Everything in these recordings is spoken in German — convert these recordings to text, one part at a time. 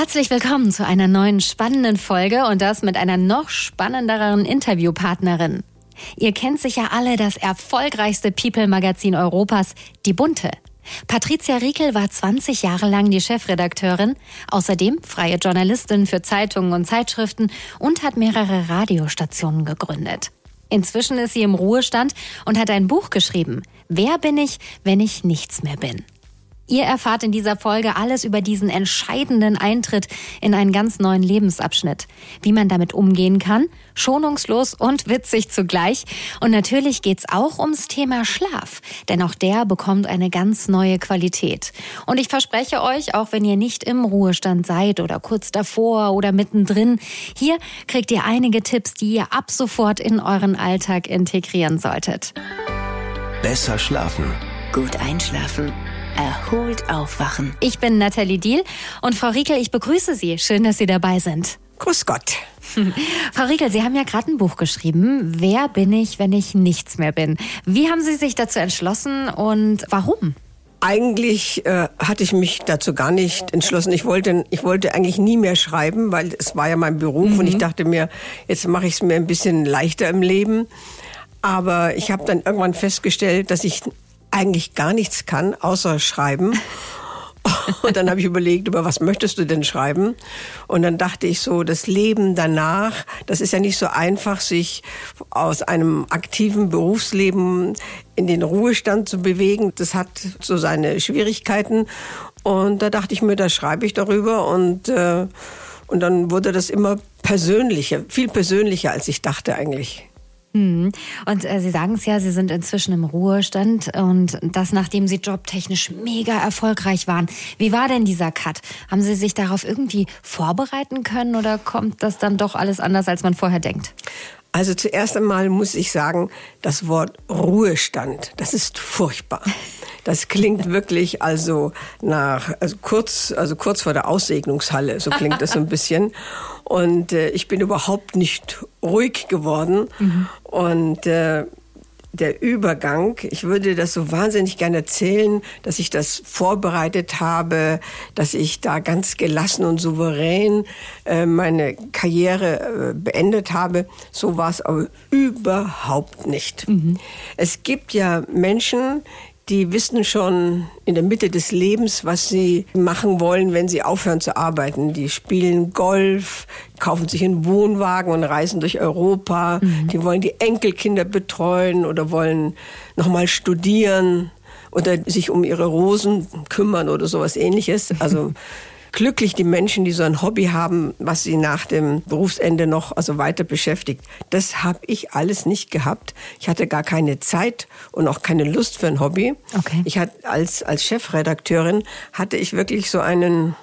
Herzlich willkommen zu einer neuen spannenden Folge und das mit einer noch spannenderen Interviewpartnerin. Ihr kennt sicher alle das erfolgreichste People-Magazin Europas, Die Bunte. Patricia Riekel war 20 Jahre lang die Chefredakteurin, außerdem freie Journalistin für Zeitungen und Zeitschriften und hat mehrere Radiostationen gegründet. Inzwischen ist sie im Ruhestand und hat ein Buch geschrieben. Wer bin ich, wenn ich nichts mehr bin? Ihr erfahrt in dieser Folge alles über diesen entscheidenden Eintritt in einen ganz neuen Lebensabschnitt. Wie man damit umgehen kann, schonungslos und witzig zugleich. Und natürlich geht's auch ums Thema Schlaf, denn auch der bekommt eine ganz neue Qualität. Und ich verspreche euch, auch wenn ihr nicht im Ruhestand seid oder kurz davor oder mittendrin, hier kriegt ihr einige Tipps, die ihr ab sofort in euren Alltag integrieren solltet. Besser schlafen. Gut einschlafen erholt aufwachen. Ich bin Nathalie Diel und Frau Riekel, ich begrüße Sie. Schön, dass Sie dabei sind. Grüß Gott. Frau Riekel, Sie haben ja gerade ein Buch geschrieben. Wer bin ich, wenn ich nichts mehr bin? Wie haben Sie sich dazu entschlossen und warum? Eigentlich äh, hatte ich mich dazu gar nicht entschlossen. Ich wollte, ich wollte eigentlich nie mehr schreiben, weil es war ja mein Beruf mhm. und ich mhm. dachte mir, jetzt mache ich es mir ein bisschen leichter im Leben. Aber ich habe dann irgendwann festgestellt, dass ich eigentlich gar nichts kann, außer schreiben. Und dann habe ich überlegt, über was möchtest du denn schreiben? Und dann dachte ich so, das Leben danach, das ist ja nicht so einfach, sich aus einem aktiven Berufsleben in den Ruhestand zu bewegen. Das hat so seine Schwierigkeiten. Und da dachte ich mir, da schreibe ich darüber und äh, und dann wurde das immer persönlicher, viel persönlicher, als ich dachte eigentlich. Mhm. Und äh, Sie sagen es ja, Sie sind inzwischen im Ruhestand und das, nachdem Sie jobtechnisch mega erfolgreich waren. Wie war denn dieser Cut? Haben Sie sich darauf irgendwie vorbereiten können oder kommt das dann doch alles anders, als man vorher denkt? Also zuerst einmal muss ich sagen, das Wort Ruhestand, das ist furchtbar. Das klingt wirklich also nach also kurz also kurz vor der Aussegnungshalle, so klingt das so ein bisschen. Und äh, ich bin überhaupt nicht ruhig geworden mhm. und äh, der Übergang, ich würde das so wahnsinnig gerne erzählen, dass ich das vorbereitet habe, dass ich da ganz gelassen und souverän äh, meine Karriere äh, beendet habe. So war es aber überhaupt nicht. Mhm. Es gibt ja Menschen, die wissen schon in der Mitte des Lebens, was sie machen wollen, wenn sie aufhören zu arbeiten. Die spielen Golf, kaufen sich einen Wohnwagen und reisen durch Europa. Mhm. Die wollen die Enkelkinder betreuen oder wollen nochmal studieren oder sich um ihre Rosen kümmern oder sowas ähnliches. Also glücklich die Menschen, die so ein Hobby haben, was sie nach dem Berufsende noch also weiter beschäftigt. Das habe ich alles nicht gehabt. Ich hatte gar keine Zeit und auch keine Lust für ein Hobby. Okay. Ich hatte als als Chefredakteurin hatte ich wirklich so einen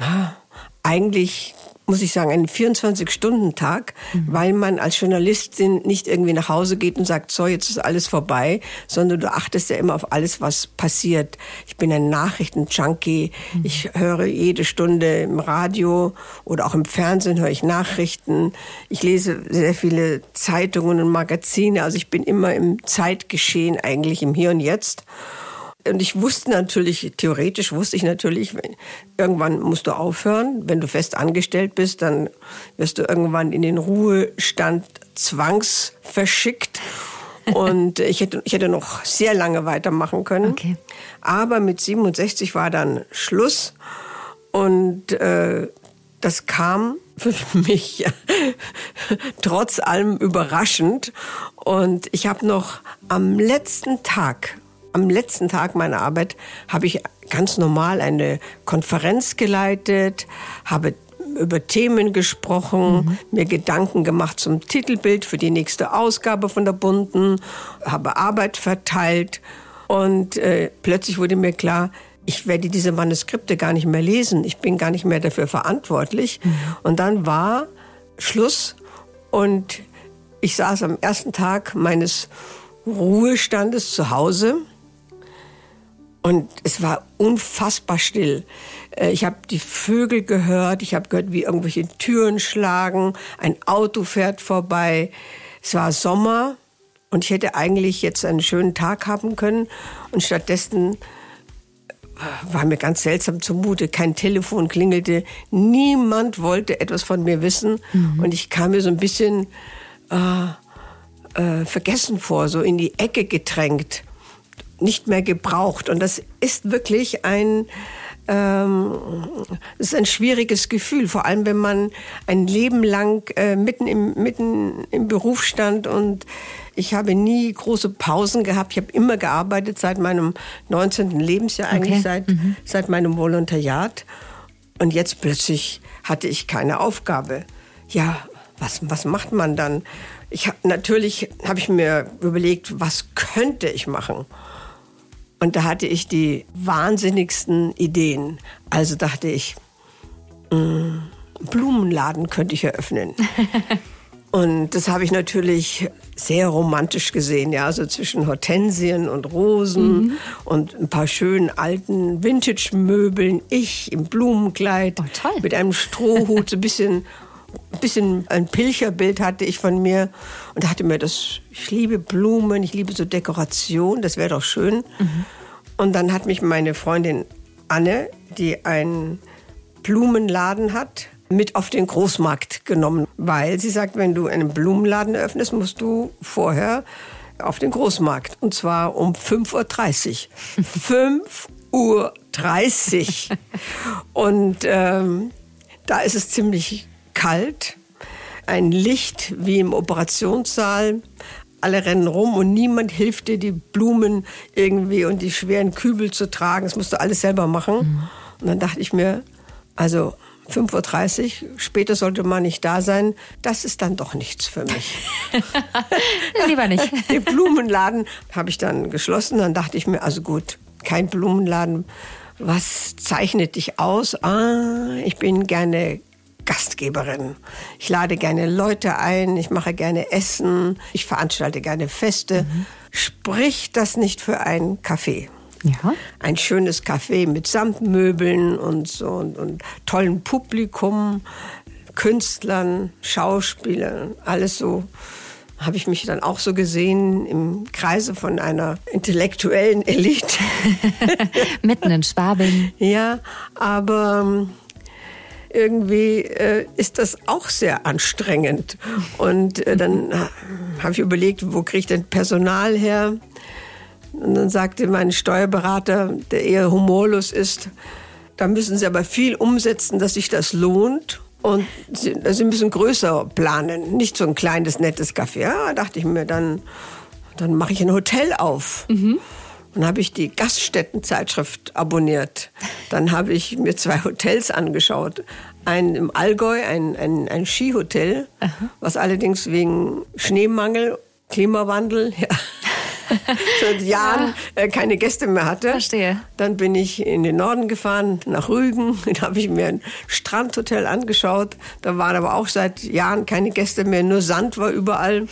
ah, eigentlich muss ich sagen, einen 24-Stunden-Tag, mhm. weil man als Journalistin nicht irgendwie nach Hause geht und sagt, so, jetzt ist alles vorbei, sondern du achtest ja immer auf alles, was passiert. Ich bin ein Nachrichten-Junkie. Mhm. Ich höre jede Stunde im Radio oder auch im Fernsehen höre ich Nachrichten. Ich lese sehr viele Zeitungen und Magazine. Also ich bin immer im Zeitgeschehen eigentlich im Hier und Jetzt. Und ich wusste natürlich, theoretisch wusste ich natürlich, irgendwann musst du aufhören. Wenn du fest angestellt bist, dann wirst du irgendwann in den Ruhestand zwangsverschickt. Und ich hätte, ich hätte noch sehr lange weitermachen können. Okay. Aber mit 67 war dann Schluss. Und äh, das kam für mich trotz allem überraschend. Und ich habe noch am letzten Tag am letzten Tag meiner Arbeit habe ich ganz normal eine Konferenz geleitet, habe über Themen gesprochen, mhm. mir Gedanken gemacht zum Titelbild für die nächste Ausgabe von der Bunten, habe Arbeit verteilt und äh, plötzlich wurde mir klar, ich werde diese Manuskripte gar nicht mehr lesen, ich bin gar nicht mehr dafür verantwortlich. Mhm. Und dann war Schluss und ich saß am ersten Tag meines Ruhestandes zu Hause und es war unfassbar still. Äh, ich habe die Vögel gehört, ich habe gehört, wie irgendwelche Türen schlagen, ein Auto fährt vorbei. Es war Sommer und ich hätte eigentlich jetzt einen schönen Tag haben können und stattdessen war mir ganz seltsam zumute. Kein Telefon klingelte, niemand wollte etwas von mir wissen mhm. und ich kam mir so ein bisschen äh, äh, vergessen vor, so in die Ecke gedrängt, nicht mehr gebraucht. Und das ist wirklich ein ähm, ist ein schwieriges Gefühl, vor allem wenn man ein Leben lang äh, mitten, im, mitten im Beruf stand und ich habe nie große Pausen gehabt. Ich habe immer gearbeitet seit meinem 19. Lebensjahr, eigentlich okay. seit, mhm. seit meinem Volontariat. Und jetzt plötzlich hatte ich keine Aufgabe. Ja, was, was macht man dann? Ich hab, natürlich habe ich mir überlegt, was könnte ich machen? Und da hatte ich die wahnsinnigsten Ideen. Also dachte ich, mh, mm, Blumenladen könnte ich eröffnen. Und das habe ich natürlich sehr romantisch gesehen, ja, so zwischen Hortensien und Rosen mhm. und ein paar schönen alten Vintage-Möbeln. Ich im Blumenkleid oh, mit einem Strohhut, so ein bisschen, ein bisschen ein Pilcherbild hatte ich von mir und dachte mir, das, ich liebe Blumen, ich liebe so Dekoration, das wäre doch schön. Mhm. Und dann hat mich meine Freundin Anne, die einen Blumenladen hat, mit auf den Großmarkt genommen, weil sie sagt, wenn du einen Blumenladen öffnest, musst du vorher auf den Großmarkt. Und zwar um 5.30 Uhr. 5.30 Uhr. Und ähm, da ist es ziemlich kalt. Ein Licht wie im Operationssaal. Alle rennen rum und niemand hilft dir, die Blumen irgendwie und die schweren Kübel zu tragen. Das musst du alles selber machen. Mhm. Und dann dachte ich mir, also 5.30 Uhr, später sollte man nicht da sein, das ist dann doch nichts für mich. Lieber nicht. Den Blumenladen habe ich dann geschlossen. Dann dachte ich mir, also gut, kein Blumenladen. Was zeichnet dich aus? Ah, ich bin gerne Gastgeberin. Ich lade gerne Leute ein, ich mache gerne Essen, ich veranstalte gerne Feste. Mhm. Sprich das nicht für ein Café? Ja. Ein schönes Café mit Samtmöbeln und so und, und tollem Publikum, Künstlern, Schauspielern, alles so habe ich mich dann auch so gesehen im Kreise von einer intellektuellen Elite. Mitten in Schwabing. Ja, aber ähm, irgendwie äh, ist das auch sehr anstrengend. Und äh, dann habe ich überlegt, wo kriege ich denn Personal her? Und dann sagte mein Steuerberater, der eher humorlos ist, da müssen Sie aber viel umsetzen, dass sich das lohnt. Und Sie, Sie müssen größer planen, nicht so ein kleines, nettes Café. Ja, dachte ich mir, dann, dann mache ich ein Hotel auf. Mhm. Dann habe ich die Gaststättenzeitschrift abonniert. Dann habe ich mir zwei Hotels angeschaut. Ein im Allgäu, ein, ein, ein Skihotel, Aha. was allerdings wegen Schneemangel, Klimawandel, ja, seit Jahren ja. Äh, keine Gäste mehr hatte. Verstehe. Dann bin ich in den Norden gefahren, nach Rügen. Da habe ich mir ein Strandhotel angeschaut. Da waren aber auch seit Jahren keine Gäste mehr, nur Sand war überall.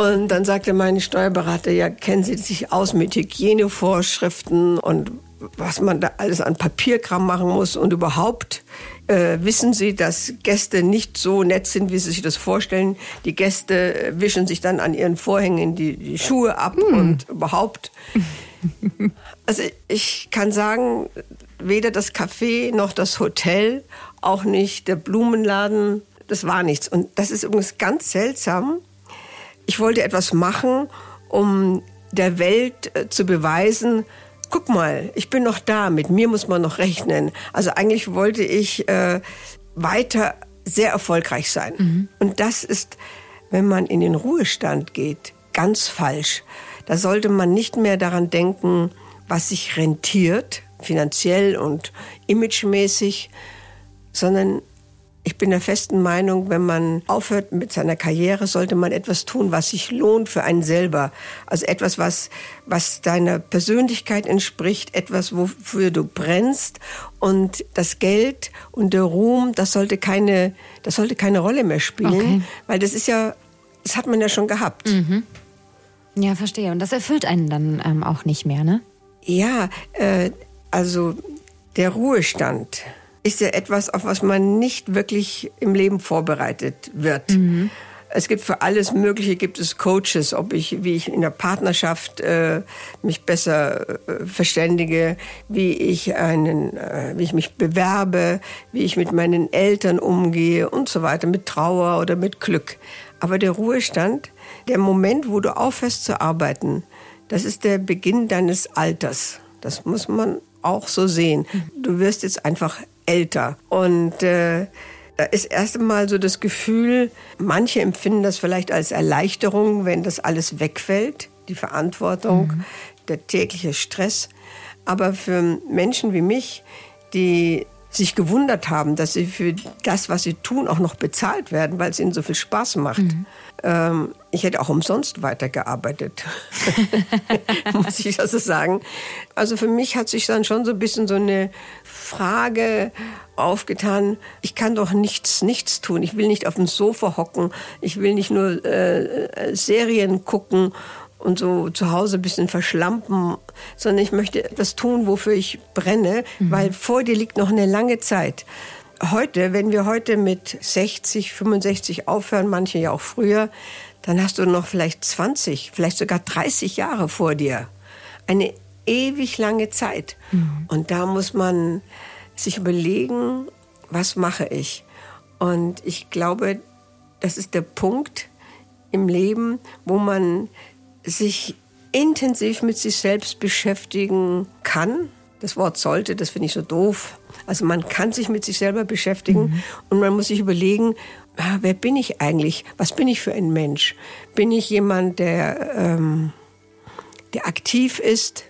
Und dann sagte mein Steuerberater, ja, kennen Sie sich aus mit Hygienevorschriften und was man da alles an Papierkram machen muss und überhaupt äh, wissen Sie, dass Gäste nicht so nett sind, wie Sie sich das vorstellen. Die Gäste äh, wischen sich dann an ihren Vorhängen die, die Schuhe ab hm. und überhaupt. Also ich kann sagen, weder das Café noch das Hotel, auch nicht der Blumenladen, das war nichts. Und das ist übrigens ganz seltsam. Ich wollte etwas machen, um der Welt äh, zu beweisen, guck mal, ich bin noch da, mit mir muss man noch rechnen. Also eigentlich wollte ich äh, weiter sehr erfolgreich sein. Mhm. Und das ist, wenn man in den Ruhestand geht, ganz falsch. Da sollte man nicht mehr daran denken, was sich rentiert, finanziell und imagemäßig, sondern ich bin der festen Meinung, wenn man aufhört mit seiner Karriere, sollte man etwas tun, was sich lohnt für einen selber. Also etwas, was, was deiner Persönlichkeit entspricht, etwas, wofür du brennst. Und das Geld und der Ruhm, das sollte keine, das sollte keine Rolle mehr spielen. Okay. Weil das ist ja, das hat man ja schon gehabt. Mhm. Ja, verstehe. Und das erfüllt einen dann ähm, auch nicht mehr, ne? Ja, äh, also der Ruhestand ist ja etwas, auf was man nicht wirklich im Leben vorbereitet wird. Mhm. Es gibt für alles Mögliche gibt es Coaches, ob ich, wie ich in der Partnerschaft äh, mich besser äh, verständige, wie ich einen, äh, wie ich mich bewerbe, wie ich mit meinen Eltern umgehe und so weiter, mit Trauer oder mit Glück. Aber der Ruhestand, der Moment, wo du aufhörst zu arbeiten, das ist der Beginn deines Alters. Das muss man auch so sehen. Du wirst jetzt einfach älter und äh, da ist erst einmal so das Gefühl, manche empfinden das vielleicht als Erleichterung, wenn das alles wegfällt, die Verantwortung, mhm. der tägliche Stress. Aber für Menschen wie mich, die sich gewundert haben, dass sie für das, was sie tun, auch noch bezahlt werden, weil es ihnen so viel Spaß macht. Mhm. Ähm, ich hätte auch umsonst weitergearbeitet, muss ich also sagen. Also für mich hat sich dann schon so ein bisschen so eine Frage aufgetan, ich kann doch nichts, nichts tun. Ich will nicht auf dem Sofa hocken. Ich will nicht nur äh, Serien gucken und so zu Hause ein bisschen verschlampen, sondern ich möchte etwas tun, wofür ich brenne, mhm. weil vor dir liegt noch eine lange Zeit. Heute, wenn wir heute mit 60, 65 aufhören, manche ja auch früher, dann hast du noch vielleicht 20, vielleicht sogar 30 Jahre vor dir. Eine ewig lange Zeit. Mhm. Und da muss man sich überlegen, was mache ich? Und ich glaube, das ist der Punkt im Leben, wo man sich intensiv mit sich selbst beschäftigen kann. Das Wort sollte, das finde ich so doof. Also man kann sich mit sich selber beschäftigen mhm. und man muss sich überlegen, ah, wer bin ich eigentlich? Was bin ich für ein Mensch? Bin ich jemand, der, ähm, der aktiv ist?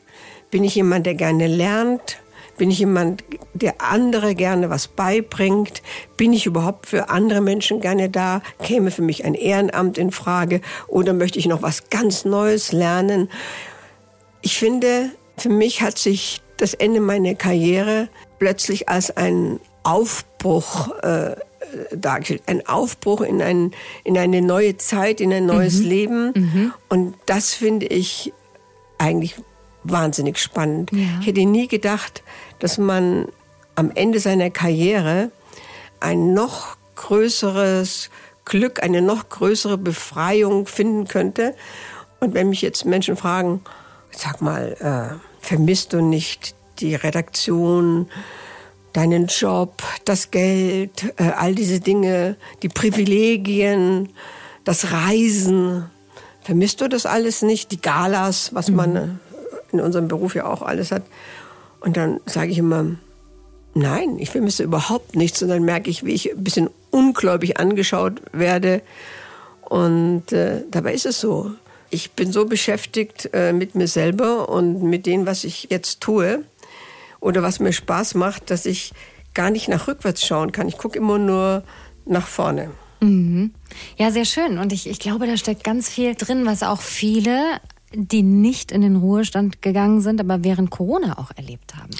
Bin ich jemand, der gerne lernt? Bin ich jemand, der andere gerne was beibringt? Bin ich überhaupt für andere Menschen gerne da? Käme für mich ein Ehrenamt in Frage? Oder möchte ich noch was ganz Neues lernen? Ich finde, für mich hat sich das Ende meiner Karriere plötzlich als ein Aufbruch äh, dargestellt. Ein Aufbruch in, ein, in eine neue Zeit, in ein neues mhm. Leben. Mhm. Und das finde ich eigentlich wahnsinnig spannend. Ja. Ich hätte nie gedacht, dass man am Ende seiner Karriere ein noch größeres Glück, eine noch größere Befreiung finden könnte. Und wenn mich jetzt Menschen fragen, sag mal, äh, vermisst du nicht die Redaktion, deinen Job, das Geld, äh, all diese Dinge, die Privilegien, das Reisen? Vermisst du das alles nicht? Die Galas, was mhm. man in unserem Beruf ja auch alles hat. Und dann sage ich immer, nein, ich vermisse überhaupt nichts. Und dann merke ich, wie ich ein bisschen ungläubig angeschaut werde. Und äh, dabei ist es so. Ich bin so beschäftigt äh, mit mir selber und mit dem, was ich jetzt tue oder was mir Spaß macht, dass ich gar nicht nach rückwärts schauen kann. Ich gucke immer nur nach vorne. Mhm. Ja, sehr schön. Und ich, ich glaube, da steckt ganz viel drin, was auch viele die nicht in den Ruhestand gegangen sind, aber während Corona auch erlebt haben.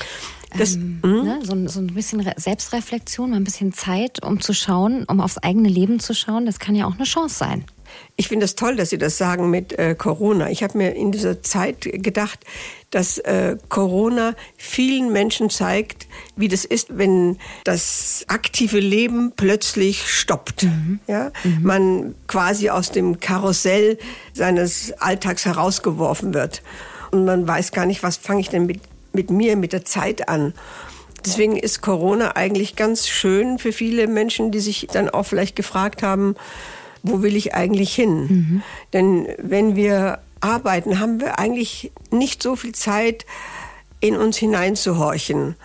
Das, ähm, hm? ne, so, so, ein bisschen Selbstreflexion, mal ein bisschen Zeit, um zu schauen, um aufs eigene Leben zu schauen, das kann ja auch eine Chance sein. Ich finde es das toll, dass Sie das sagen mit äh, Corona. Ich habe mir in dieser Zeit gedacht, dass äh, Corona vielen Menschen zeigt, wie das ist, wenn das aktive Leben plötzlich stoppt. Mhm. Ja? Mhm. Man quasi aus dem Karussell seines Alltags herausgeworfen wird. Und man weiß gar nicht, was fange ich denn mit, mit mir, mit der Zeit an. Deswegen ist Corona eigentlich ganz schön für viele Menschen, die sich dann auch vielleicht gefragt haben, wo will ich eigentlich hin? Mhm. Denn wenn wir arbeiten, haben wir eigentlich nicht so viel Zeit, in uns hineinzuhorchen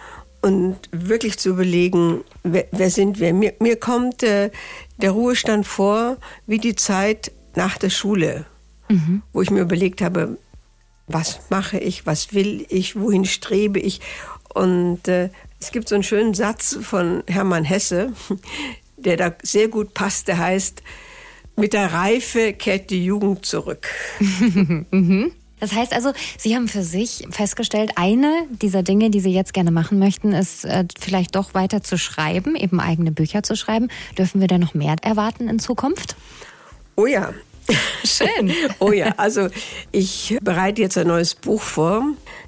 und wirklich zu überlegen, wer, wer sind wir. Mir, mir kommt äh, der Ruhestand vor wie die Zeit nach der Schule, mhm. wo ich mir überlegt habe, was mache ich, was will ich, wohin strebe ich. Und äh, es gibt so einen schönen Satz von Hermann Hesse, der da sehr gut passt, der heißt, mit der Reife kehrt die Jugend zurück. mhm. Das heißt also, Sie haben für sich festgestellt, eine dieser Dinge, die Sie jetzt gerne machen möchten, ist äh, vielleicht doch weiter zu schreiben, eben eigene Bücher zu schreiben. Dürfen wir da noch mehr erwarten in Zukunft? Oh ja, Schön. oh ja, also ich bereite jetzt ein neues Buch vor.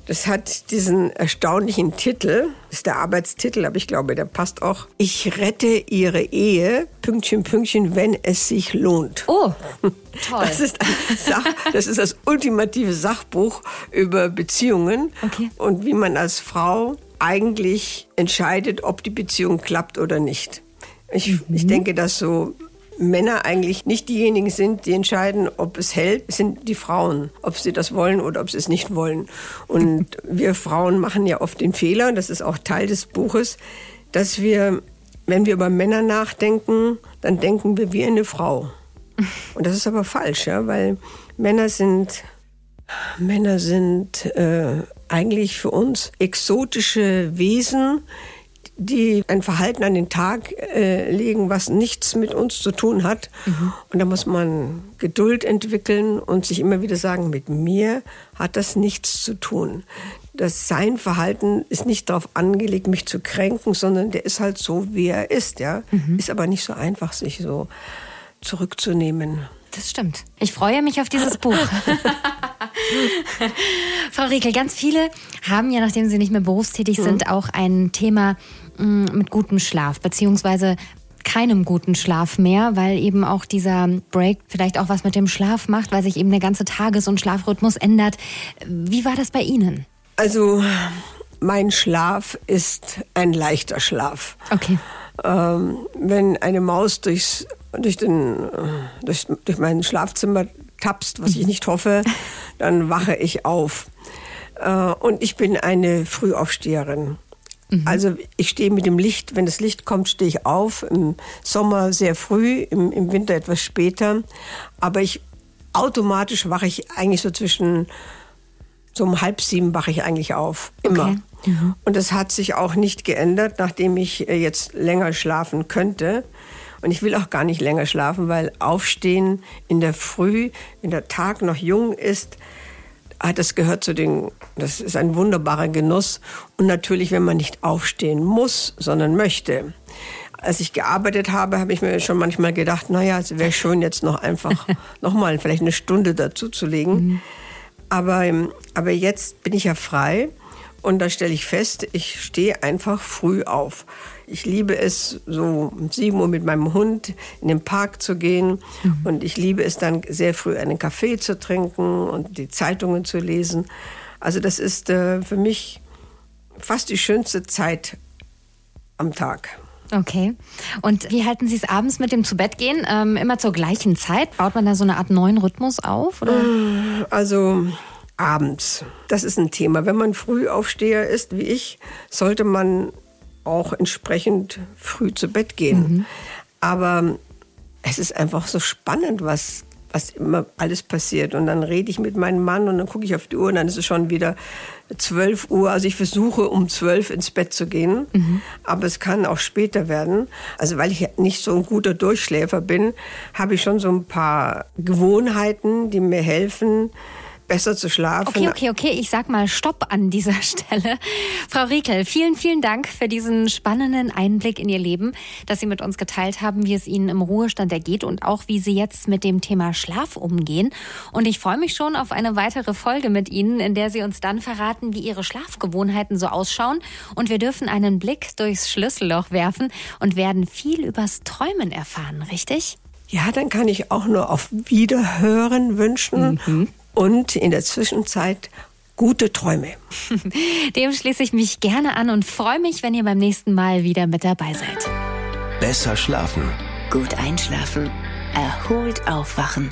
Das hat diesen erstaunlichen Titel, das ist der Arbeitstitel, aber ich glaube, der passt auch. Ich rette Ihre Ehe, Pünktchen, Pünktchen, wenn es sich lohnt. Oh, toll. Das ist, Sach, das, ist das ultimative Sachbuch über Beziehungen Okay. und wie man als Frau eigentlich entscheidet, ob die Beziehung klappt oder nicht. Ich, ich denke, dass so Männer eigentlich nicht diejenigen sind, die entscheiden, ob es hält. Sind die Frauen, ob sie das wollen oder ob sie es nicht wollen. Und wir Frauen machen ja oft den Fehler, und das ist auch Teil des Buches, dass wir, wenn wir über Männer nachdenken, dann denken wir wie eine Frau. Und das ist aber falsch, ja, weil Männer sind Männer sind äh, eigentlich für uns exotische Wesen, die ein Verhalten an den Tag äh, legen, was nichts mit uns zu tun hat. Und da muss man Geduld entwickeln und sich immer wieder sagen, mit mir hat das nichts zu tun. Das sein Verhalten ist nicht darauf angelegt, mich zu kränken, sondern der ist halt so, wie er ist. Ja? Ist aber nicht so einfach, sich so zurückzunehmen. Das stimmt. Ich freue mich auf dieses Buch. Frau Riekel, ganz viele haben ja, nachdem sie nicht mehr berufstätig sind, auch ein Thema mit gutem Schlaf, beziehungsweise keinem guten Schlaf mehr, weil eben auch dieser Break vielleicht auch was mit dem Schlaf macht, weil sich eben der ganze Tages- und Schlafrhythmus ändert. Wie war das bei Ihnen? Also mein Schlaf ist ein leichter Schlaf. Okay. Ähm, wenn eine Maus durchs, durch, den, durch, durch mein Schlafzimmer tapst, was ich nicht hoffe, dann wache ich auf. Äh, und ich bin eine Frühaufsteherin. Also ich stehe mit dem Licht, wenn das Licht kommt, stehe ich auf. Im Sommer sehr früh, im, im Winter etwas später. Aber ich automatisch wache ich eigentlich so zwischen so um halb sieben wache ich eigentlich auf. Immer. Okay. Und das hat sich auch nicht geändert, nachdem ich äh, jetzt länger schlafen könnte. Und ich will auch gar nicht länger schlafen, weil Aufstehen in der Früh, wenn der Tag noch jung ist, ah, das gehört zu den, das ist ein wunderbarer Genuss. Und natürlich, wenn man nicht aufstehen muss, sondern möchte. Als ich gearbeitet habe, habe ich mir schon manchmal gedacht, naja, es wäre schön, jetzt noch einfach nochmal vielleicht eine Stunde dazu zu legen. Aber, ähm, aber jetzt bin ich ja frei und da stelle ich fest, ich stehe einfach früh auf. Ich liebe es, so um 7 Uhr mit meinem Hund in den Park zu gehen. Und ich liebe es dann sehr früh einen Kaffee zu trinken und die Zeitungen zu lesen. Also das ist äh, für mich fast die schönste Zeit am Tag. Okay. Und wie halten Sie es abends mit dem Zubettgehen? Ähm, immer zur gleichen Zeit? Baut man da so eine Art neuen Rhythmus auf? Oder? Also abends, das ist ein Thema. Wenn man Frühaufsteher ist, wie ich, sollte man auch entsprechend früh zu Bett gehen. Aber es ist einfach so spannend, was, was immer alles passiert. Und dann rede ich mit meinem Mann und dann gucke ich auf die Uhr und dann ist es schon wieder 12 Uhr. Also ich versuche um 12 ins Bett zu gehen, aber es kann auch später werden. Also weil ich nicht so ein guter Durchschläfer bin, habe ich schon so ein paar Gewohnheiten, die mir helfen, besser zu schlafen. Okay, okay, okay. Ich sag mal Stopp an dieser Stelle. Frau Riekel, vielen, vielen Dank für diesen spannenden Einblick in Ihr Leben, dass Sie mit uns geteilt haben, wie es Ihnen im Ruhestand ergeht und auch wie Sie jetzt mit dem Thema Schlaf umgehen. Und ich freue mich schon auf eine weitere Folge mit Ihnen, in der Sie uns dann verraten, wie Ihre Schlafgewohnheiten so ausschauen. Und wir dürfen einen Blick durchs Schlüsselloch werfen und werden viel übers Träumen erfahren, richtig? Ja, dann kann ich auch nur auf Wiederhören wünschen und in der Zwischenzeit gute Träume. Dem schließe ich mich gerne an und freue mich, wenn ihr beim nächsten Mal wieder mit dabei seid. Besser schlafen. Gut einschlafen. Erholt aufwachen.